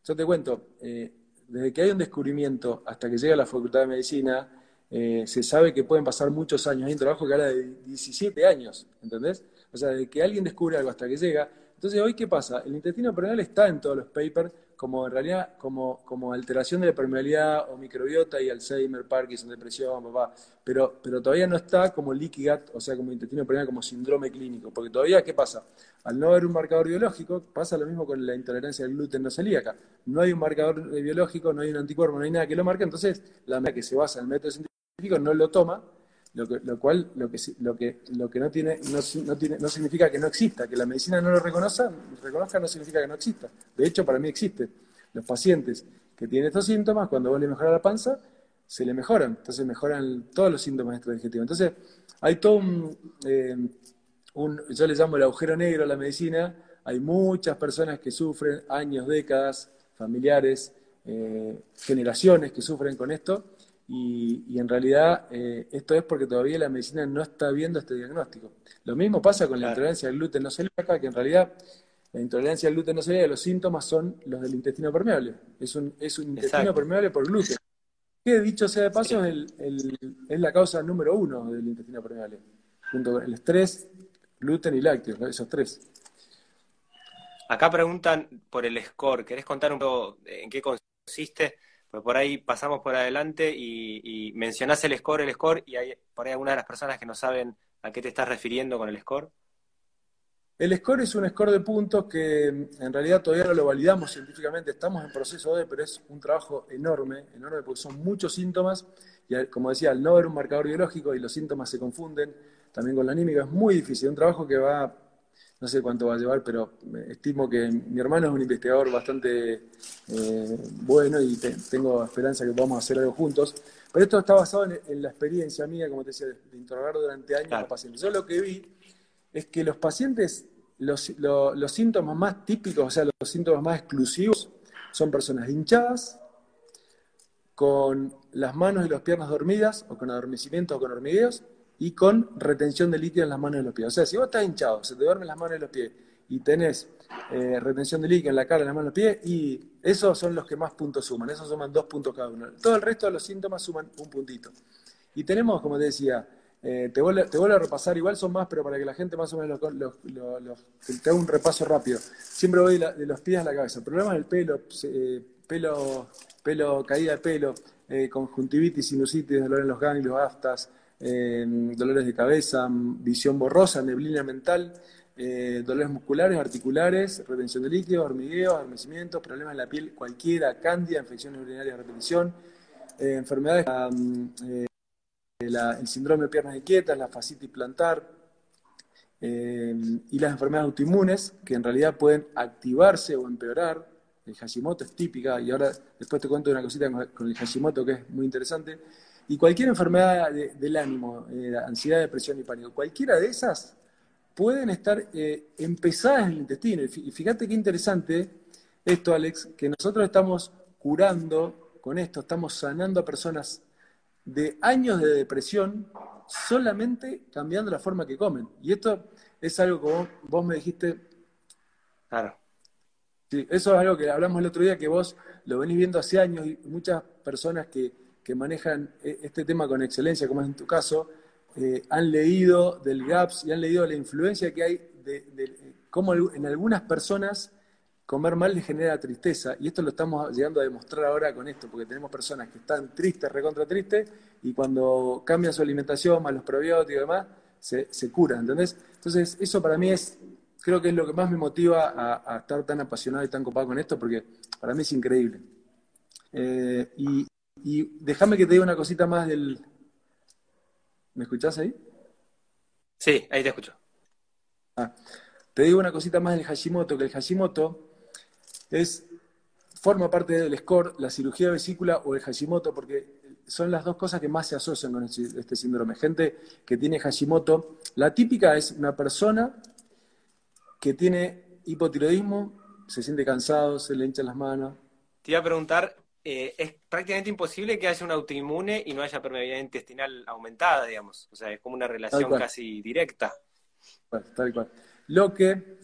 yo te cuento, eh, desde que hay un descubrimiento hasta que llega a la Facultad de Medicina, eh, se sabe que pueden pasar muchos años. Hay un trabajo que habla de 17 años, ¿entendés? O sea, de que alguien descubre algo hasta que llega. Entonces, hoy, ¿qué pasa? El intestino permeable está en todos los papers como en realidad como, como alteración de la permeabilidad o microbiota y Alzheimer, Parkinson, depresión, papá. Pero, pero todavía no está como leaky o sea, como intestino permeable, como síndrome clínico. Porque todavía, ¿qué pasa? Al no haber un marcador biológico, pasa lo mismo con la intolerancia al gluten no celíaca. No hay un marcador biológico, no hay un anticuerpo, no hay nada que lo marque, entonces la que se basa en el método científico no lo toma lo, que, lo cual lo que, lo que, lo que no, tiene, no, tiene, no significa que no exista, que la medicina no lo reconozca, reconozca no significa que no exista. De hecho, para mí existe. Los pacientes que tienen estos síntomas, cuando vos le mejoras la panza, se le mejoran, entonces mejoran todos los síntomas extradigestivos. Entonces, hay todo eh, un, yo le llamo el agujero negro a la medicina, hay muchas personas que sufren años, décadas, familiares, eh, generaciones que sufren con esto, y, en realidad eh, esto es porque todavía la medicina no está viendo este diagnóstico. Lo mismo pasa con la intolerancia al gluten no celíaca, que en realidad la intolerancia al gluten no celíaca, los síntomas son los del intestino permeable. Es un, es un intestino permeable por gluten. Que dicho sea de paso, es, el, es la causa número uno del intestino permeable, junto con el estrés, gluten y lácteos, esos tres. Acá preguntan por el score. ¿Querés contar un poco en qué consiste? Por ahí pasamos por adelante y, mencionás el score, el score, y hay por ahí algunas de las personas que no saben a qué te estás refiriendo con el score. El score es un score de puntos que en realidad todavía no lo validamos científicamente, estamos en proceso de, pero es un trabajo enorme, enorme porque son muchos síntomas. Y como decía, al no haber un marcador biológico y los síntomas se confunden, también con la anímica es muy difícil, un trabajo que va no sé cuánto va a llevar, pero estimo que mi hermano es un investigador bastante eh, bueno y tengo esperanza que podamos hacer algo juntos. Pero esto está basado en, la experiencia mía, como te decía, de, interrogar durante años a los pacientes. Yo lo que vi es que los pacientes, los, los síntomas más típicos, o sea, los síntomas más exclusivos, son personas hinchadas, con las manos y las piernas dormidas, o con adormecimiento o con hormigueos, y con retención de líquido en las manos y los pies. O sea, si vos estás hinchado, se te duermen las manos y los pies y tenés eh, retención de líquido en la cara, en las manos y los pies, y esos son los que más puntos suman, esos suman dos puntos cada uno. Todo el resto de los síntomas suman un puntito. Y tenemos, como te decía, eh, te, vuelvo, te, a repasar, igual son más, pero para que la gente más o menos te haga un repaso rápido. Siempre voy de, los pies a la cabeza. Problemas del pelo, eh, pelo, pelo, caída de pelo, conjuntivitis, sinusitis, dolor en los ganglios, aftas, dolores de cabeza, visión borrosa, neblina mental, eh, dolores musculares, articulares, retención de líquidos, hormigueos, adormecimientos, problemas en la piel cualquiera, cándida, infecciones urinarias de repetición, eh, enfermedades, eh, el síndrome de piernas inquietas, la fascitis plantar y las enfermedades autoinmunes que en realidad pueden activarse o empeorar. El Hashimoto es típica y ahora después te cuento una cosita con el Hashimoto que es muy interesante. Y cualquier enfermedad del ánimo, ansiedad, depresión y pánico, cualquiera de esas pueden estar eh, empezadas en el intestino. Y fíjate qué interesante esto, Alex, que nosotros estamos curando con esto, estamos sanando a personas de años de depresión solamente cambiando la forma que comen. Y esto es algo que vos, me dijiste. Claro. Sí, eso es algo que hablamos el otro día, que vos lo venís viendo hace años y muchas personas que, que manejan eh, este tema con excelencia, como es en tu caso, eh, han leído del GAPS y han leído la influencia que hay de, cómo en algunas personas comer mal les genera tristeza. Y esto lo estamos llegando a demostrar ahora con esto, porque tenemos personas que están tristes, recontra tristes, y cuando cambian su alimentación, más los probióticos y demás, se, se curan, ¿entendés? Entonces, eso para mí es, creo que es lo que más me motiva a, estar tan apasionado y tan copado con esto, porque para mí es increíble. Eh, y, y déjame que te diga una cosita más del, ¿Me escuchás ahí? Sí, ahí te escucho. Ah, te digo una cosita más del Hashimoto, que el Hashimoto es, forma parte del SCORE, la cirugía de vesícula o el Hashimoto, porque son las dos cosas que más se asocian con este, este síndrome. Gente que tiene Hashimoto, la típica es una persona que tiene hipotiroidismo, se siente cansado, se le hinchan las manos. Te iba a preguntar, eh, es prácticamente imposible que haya un autoinmune y no haya permeabilidad intestinal aumentada, digamos. O sea, es como una relación casi directa. tal cual. Lo que,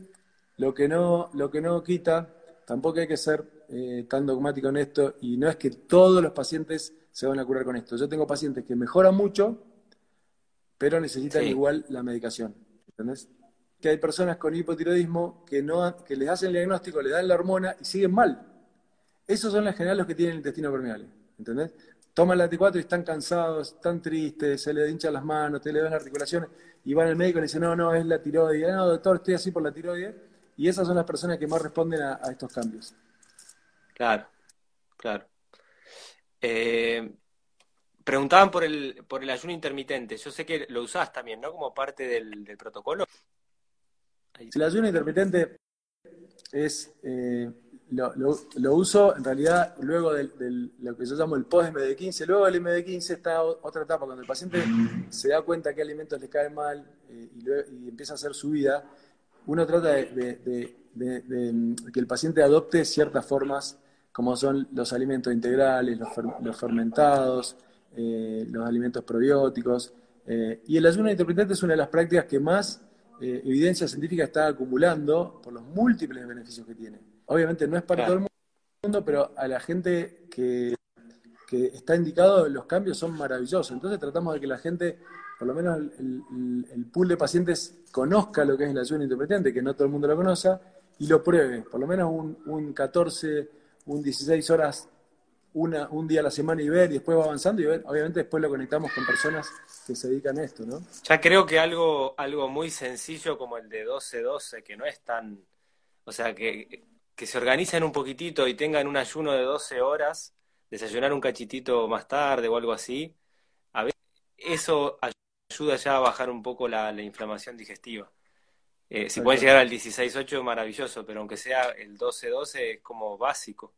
lo que, no, lo que no quita, tampoco hay que ser eh, tan dogmático en esto, y no es que todos los pacientes se van a curar con esto. Yo tengo pacientes que mejoran mucho, pero necesitan igual la medicación. ¿Entendés? Que hay personas con hipotiroidismo que, no, que les hacen el diagnóstico, le dan la hormona y siguen mal. Esos son las general los que tienen el intestino permeable, ¿entendés? Toman la T4 y están cansados, están tristes, se les hinchan las manos, te le ven las articulaciones, y van al médico y le dicen, no, no, es la tiroides, no, doctor, estoy así por la tiroides, y esas son las personas que más responden a, estos cambios. Claro, claro. Eh, preguntaban por el, por el ayuno intermitente. Yo sé que lo usás también, ¿no? Como parte del, protocolo. El ayuno intermitente es eh, lo, uso en realidad luego de lo que yo llamo el post-MD15. Luego del MD15 está otra etapa, cuando el paciente se da cuenta que alimentos le caen mal eh, y, empieza a hacer su vida. Uno trata de, que el paciente adopte ciertas formas, como son los alimentos integrales, los, fermentados, eh, los alimentos probióticos. Eh, y el ayuno intermitente es una de las prácticas que más evidencia científica está acumulando por los múltiples beneficios que tiene. Obviamente no es para todo el mundo, pero a la gente que, está indicado los cambios son maravillosos. Entonces tratamos de que la gente, por lo menos el, pool de pacientes, conozca lo que es el ayuno intermitente, que no todo el mundo lo conoce, y lo pruebe. Por lo menos un, 14, un 16 horas una, un día a la semana y ver, y después va avanzando y ver, obviamente después lo conectamos con personas que se dedican a esto, ¿no? Ya creo que algo, algo muy sencillo como el de 12-12, que no es tan, o sea, que que se organicen un poquitito y tengan un ayuno de 12 horas, desayunar un cachitito más tarde o algo así, a veces eso ayuda ya a bajar un poco la, inflamación digestiva. Eh, si pueden llegar al 16-8, maravilloso, pero aunque sea el 12-12 es como básico.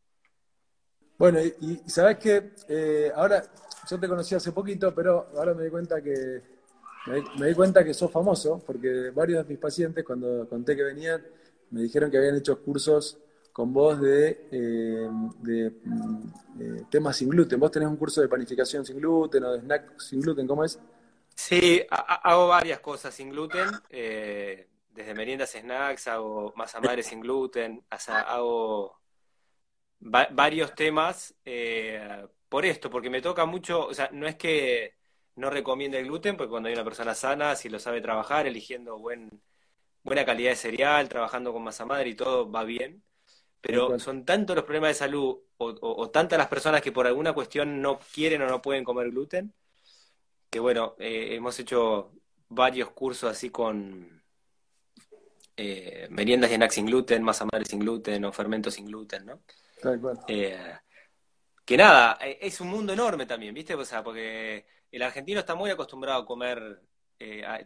Bueno, y, sabes que eh, ahora yo te conocí hace poquito, pero ahora me di cuenta que me, me, di cuenta que sos famoso, porque varios de mis pacientes cuando conté que venían me dijeron que habían hecho cursos con vos de, eh, mm, eh, temas sin gluten. Vos tenés un curso de panificación sin gluten o de snack sin gluten, ¿cómo es? Sí, hago varias cosas sin gluten, eh, desde meriendas, snacks, hago masa madre sin gluten, hago varios temas por esto, porque me toca mucho, o sea, no es que no recomiende el gluten, porque cuando hay una persona sana, si lo sabe trabajar, eligiendo buen, buena calidad de cereal, trabajando con masa madre y todo va bien pero son tantos los problemas de salud o, tantas las personas que por alguna cuestión no quieren o no pueden comer gluten, que bueno, eh, hemos hecho varios cursos así con, eh, meriendas y snacks sin gluten, masa madre sin gluten o fermentos sin gluten, ¿no? Eh, que nada, e, es un mundo enorme también, ¿viste? O sea, porque el argentino está muy acostumbrado a comer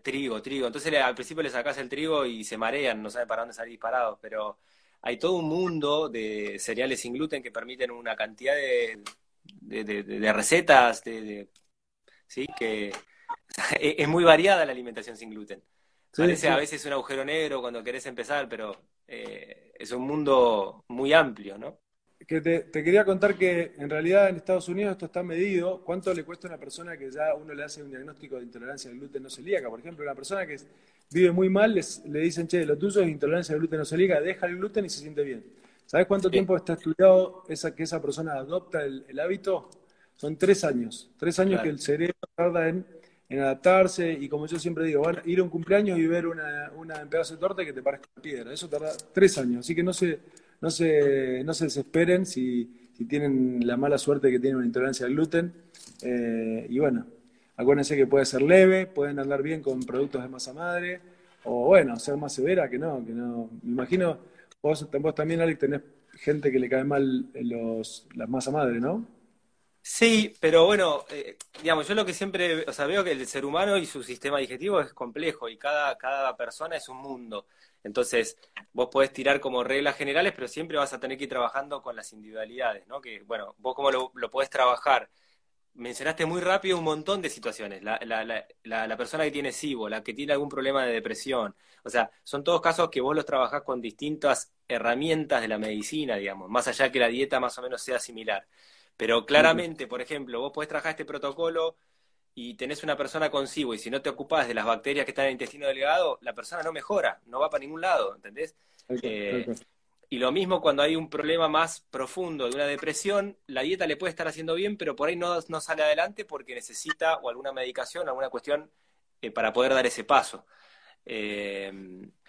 trigo, trigo. Entonces al principio le sacas el trigo y se marean, no saben para dónde salir disparados, pero hay todo un mundo de cereales sin gluten que permiten una cantidad de, de, recetas, de, ¿sí? que es muy variada la alimentación sin gluten. Parece a veces un agujero negro cuando querés empezar, pero eh, es un mundo muy amplio, ¿no? Que te, quería contar que en realidad en Estados Unidos esto está medido. ¿Cuánto le cuesta a una persona que ya uno le hace un diagnóstico de intolerancia al gluten no celíaca? Por ejemplo, una persona que vive muy mal, les, le dicen, che, lo tuyo es intolerancia al gluten no celíaca, deja el gluten y se siente bien. ¿Sabes cuánto tiempo está estudiado esa, que esa persona adopta el, hábito? Son tres años. Tres años que el cerebro tarda en, adaptarse y como yo siempre digo, van a ir a un cumpleaños y ver una, una en pedazo de torta que te parezca piedra. Eso tarda tres años. Así que no se, no se, no se desesperen si, si tienen la mala suerte que tienen una intolerancia al gluten. Eh, y bueno, acuérdense que puede ser leve, pueden andar bien con productos de masa madre, o bueno, ser más severa que no, que no. Me imagino Vos, también, Alex, tenés gente que le cae mal los, las masa madre, ¿no? Sí, pero bueno, eh, digamos, yo lo que siempre, o sea, veo que el ser humano y su sistema digestivo es complejo y cada, cada persona es un mundo. Entonces, vos podés tirar como reglas generales, pero siempre vas a tener que ir trabajando con las individualidades, ¿no? Que, bueno, vos cómo lo, lo podés trabajar mencionaste muy rápido un montón de situaciones. La, la, la, la, persona que tiene SIBO, la que tiene algún problema de depresión. O sea, son todos casos que vos los trabajás con distintas herramientas de la medicina, digamos, más allá que la dieta más o menos sea similar. Pero claramente, por ejemplo, vos podés trabajar este protocolo y tenés una persona con SIBO y si no te ocupás de las bacterias que están en el intestino delgado, la persona no mejora, no va para ningún lado, ¿entendés? Eh, y lo mismo cuando hay un problema más profundo de una depresión, la dieta le puede estar haciendo bien, pero por ahí no, no sale adelante porque necesita o alguna medicación, alguna cuestión eh, para poder dar ese paso. Eh,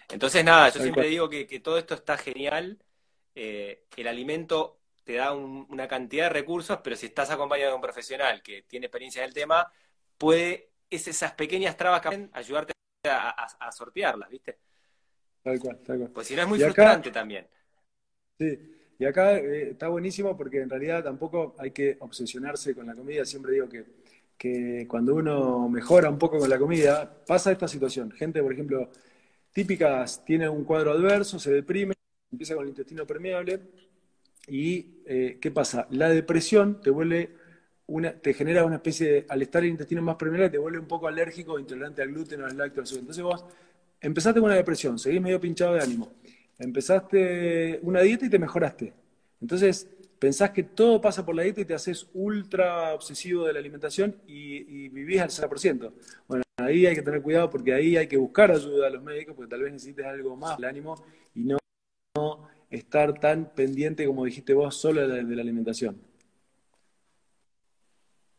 entonces, nada, yo siempre digo que, todo esto está genial. El alimento te da una cantidad de recursos, pero si estás acompañado de un profesional que tiene experiencia en el tema, puede es esas pequeñas trabas que pueden ayudarte a, sortearlas, ¿viste? Tal cual, tal cual. Pues si no es muy frustrante también. Sí, y acá eh, está buenísimo porque en realidad tampoco hay que obsesionarse con la comida. Siempre digo que, que cuando uno mejora un poco con la comida, pasa esta situación. Gente, por ejemplo, típicas, tiene un cuadro adverso, se deprime, empieza con el intestino permeable y eh, ¿qué pasa? La depresión te vuelve una, te genera una especie de, al estar el intestino más permeable, te vuelve un poco alérgico, intolerante al gluten al lácteos. Entonces vos empezaste con una depresión, seguís medio pinchado de ánimo empezaste una dieta y te mejoraste. Entonces, pensás que todo pasa por la dieta y te haces ultra obsesivo de la alimentación y, vivís al 100%. Bueno, ahí hay que tener cuidado porque ahí hay que buscar ayuda a los médicos porque tal vez necesites algo más el ánimo y no, estar tan pendiente como dijiste vos solo de, la alimentación.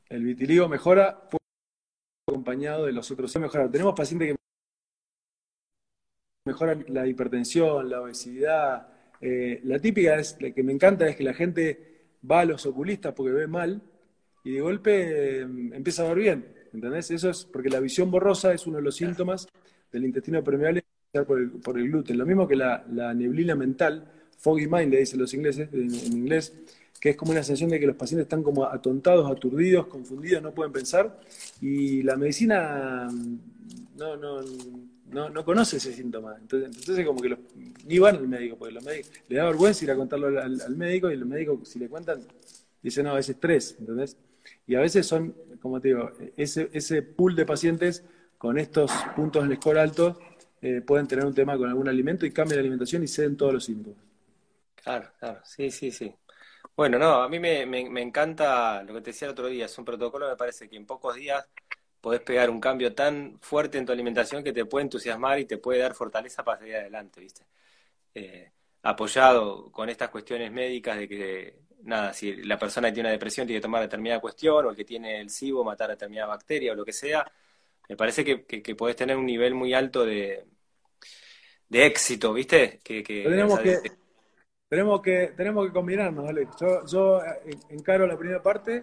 El vitiligo mejora acompañado de los otros. Mejora. Tenemos pacientes que mejora la hipertensión, la obesidad. Eh, la típica es, la que me encanta es que la gente va a los oculistas porque ve mal y de golpe em, empieza a ver bien. ¿Entendés? Eso es porque la visión borrosa es uno de los síntomas del intestino permeable por el, por el gluten. Lo mismo que la, neblina mental, foggy mind, le dicen los ingleses en, inglés, que es como una sensación de que los pacientes están como atontados, aturdidos, confundidos, no pueden pensar. Y la medicina no, no, no, no conoce ese síntoma. Entonces, entonces como que los, ni van al médico, porque los médicos, le da vergüenza ir a contarlo al, médico y los médicos, si le cuentan, dicen, no, es estrés, ¿entendés? Y a veces son, como te digo, ese, ese pool de pacientes con estos puntos en score alto eh, pueden tener un tema con algún alimento y cambian la alimentación y ceden todos los síntomas. Claro, claro, sí, sí, sí. Bueno, no, a mí me, me, me encanta lo que te decía el otro día, es un protocolo, me parece que en pocos días podés pegar un cambio tan fuerte en tu alimentación que te puede entusiasmar y te puede dar fortaleza para seguir adelante, ¿viste? Eh, apoyado con estas cuestiones médicas de que, nada, si la persona que tiene una depresión tiene que tomar determinada cuestión o el que tiene el SIBO matar a determinada bacteria o lo que sea, me parece que, que, podés tener un nivel muy alto de, de éxito, ¿viste? Que, tenemos, que, tenemos, que, tenemos que combinarnos, ¿vale? Yo, yo encaro la primera parte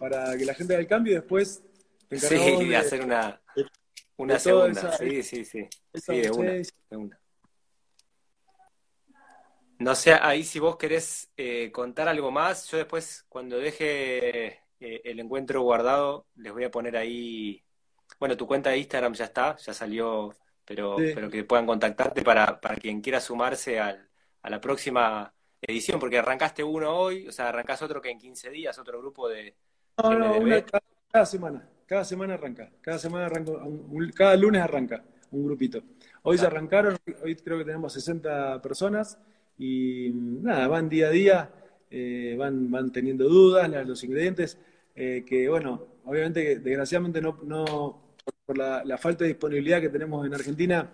para que la gente haga el cambio y después Sí, hacer una, una segunda. sí, sí, sí. sí de, una, No sé, ahí si vos querés eh, contar algo más, yo después cuando deje eh, el encuentro guardado, les voy a poner ahí, bueno, tu cuenta de Instagram ya está, ya salió, pero, pero que puedan contactarte para, para quien quiera sumarse al, a la próxima edición, porque arrancaste uno hoy, o sea, arrancás otro que en 15 días, otro grupo de... No, no, una, cada, semana, cada semana arranca, cada semana arranca, cada lunes arranca un grupito. Hoy se arrancaron, hoy creo que tenemos 60 personas y nada, van día a día, eh, van, van teniendo dudas, los ingredientes, eh, que bueno, obviamente desgraciadamente no, no por la, falta de disponibilidad que tenemos en Argentina,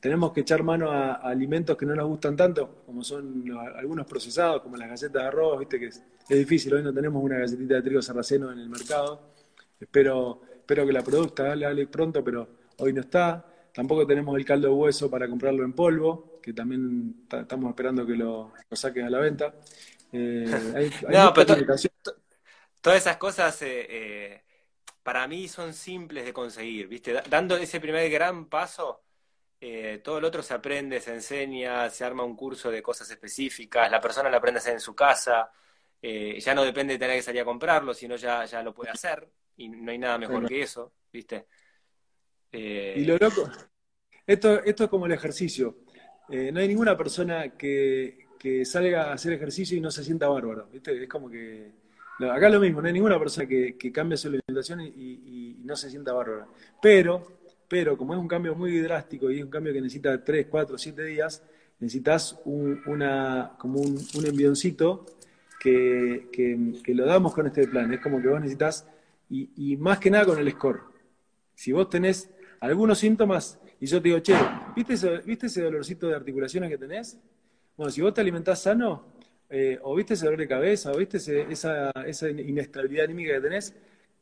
tenemos que echar mano a, alimentos que no nos gustan tanto, como son algunos procesados, como las galletas de arroz, viste que es, difícil, hoy no tenemos una galletita de trigo sarraceno en el mercado, espero, espero que la produzca, dale pronto, pero hoy no está. Tampoco tenemos el caldo de hueso para comprarlo en polvo, que también estamos esperando que lo, saquen a la venta. Eh, no, pero todas esas cosas eh, eh, para mí son simples de conseguir, ¿viste? Dando ese primer gran paso, todo el otro se aprende, se enseña, se arma un curso de cosas específicas, la persona lo aprende a hacer en su casa, ya no depende de tener que salir a comprarlo, sino ya, ya lo puede hacer, y no hay nada mejor que eso, ¿viste? Y lo loco, esto, esto es como el ejercicio. Eh, no hay ninguna persona que, salga a hacer ejercicio y no se sienta bárbaro. ¿viste? Es como que. Acá lo mismo, no hay ninguna persona que, cambie su alimentación y, no se sienta bárbaro. Pero, pero, como es un cambio muy drástico y es un cambio que necesita 3, 4, 7 días, necesitas un, una, como un, un envioncito que, que, lo damos con este plan. Es como que vos necesitas, y, y más que nada con el score. Si vos tenés algunos síntomas y yo te digo, che, ¿viste ese, ¿viste ese dolorcito de articulaciones que tenés? Bueno, si vos te alimentás sano, eh, o viste ese dolor de cabeza, o viste esa, esa inestabilidad anímica que tenés,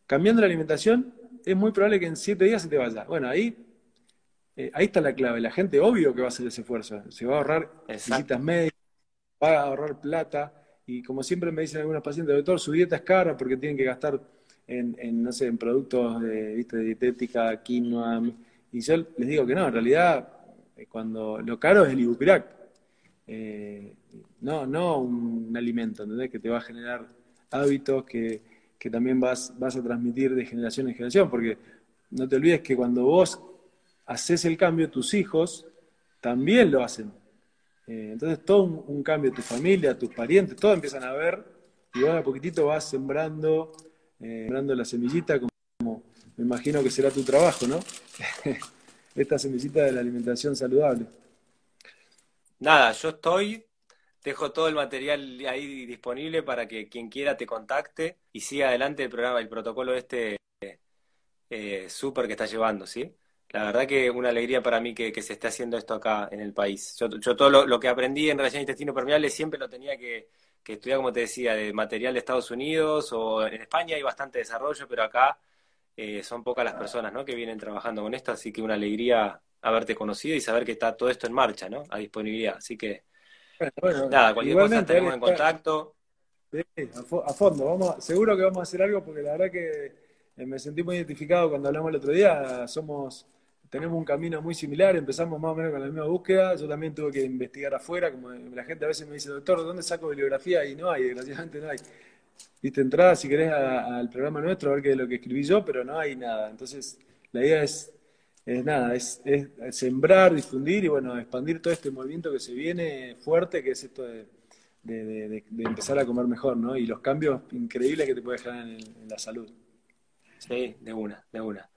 cambiando la alimentación, es muy probable que en siete días se te vaya. Bueno, ahí, eh, ahí está la clave. La gente, obvio que va a hacer ese esfuerzo. Se va a ahorrar visitas médicas, va a ahorrar plata. Y como siempre me dicen algunos pacientes, doctor, su dieta es cara porque tienen que gastar en, no sé, en productos de, ¿viste? de dietética, quinoa. Y yo les digo que no, en realidad, eh, cuando lo caro es el ibupirac. Eh, no, no un alimento, ¿entendés? Que te va a generar hábitos que, que también vas, vas a transmitir de generación en generación, porque no te olvides que cuando vos haces el cambio, tus hijos también lo hacen. Eh, entonces todo un, cambio, tu familia, tus parientes, todos empiezan a ver y vos a poquitito vas sembrando eh, la semillita, como me imagino que será tu trabajo, ¿no? Esta semillita de la alimentación saludable. Nada, yo estoy, dejo todo el material ahí disponible para que quien quiera te contacte y siga adelante el programa, el protocolo este eh, súper que está llevando, ¿sí? La verdad que una alegría para mí que, se esté haciendo esto acá en el país. Yo, todo lo, lo, que aprendí en relación intestino permeable siempre lo tenía que, que estudia, como te decía, de material de Estados Unidos o en España hay bastante desarrollo, pero acá eh, son pocas las personas ¿no? que vienen trabajando con esto, así que una alegría haberte conocido y saber que está todo esto en marcha, ¿no? A disponibilidad. Así que, nada, cualquier cosa tenemos en contacto. Sí, a, fondo, vamos, seguro que vamos a hacer algo porque la verdad que eh, me sentí muy identificado cuando hablamos el otro día, somos tenemos un camino muy similar, empezamos más o menos con la misma búsqueda, yo también tuve que investigar afuera, como la gente a veces me dice, doctor, ¿dónde saco bibliografía? Y no hay, desgraciadamente no hay. Viste, entrada si querés al programa nuestro a ver qué es lo que escribí yo, pero no hay nada. Entonces, la idea es, es nada, es, sembrar, difundir y bueno, expandir todo este movimiento que se viene fuerte, que es esto de, empezar a comer mejor, ¿no? Y los cambios increíbles que te puede generar en la salud. Sí, de una, de una.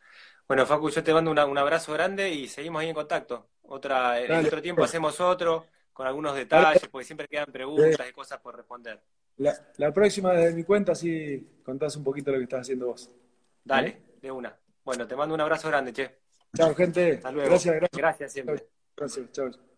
Bueno, Facu, yo te mando un abrazo grande y seguimos ahí en contacto. Otra, en otro tiempo hacemos otro con algunos detalles, porque siempre quedan preguntas y cosas por responder. La, próxima desde mi cuenta, sí contás un poquito lo que estás haciendo vos. Dale, de una. Bueno, te mando un abrazo grande, che. Chao, gente. Hasta luego. Gracias, gracias. Gracias siempre. Gracias, chao.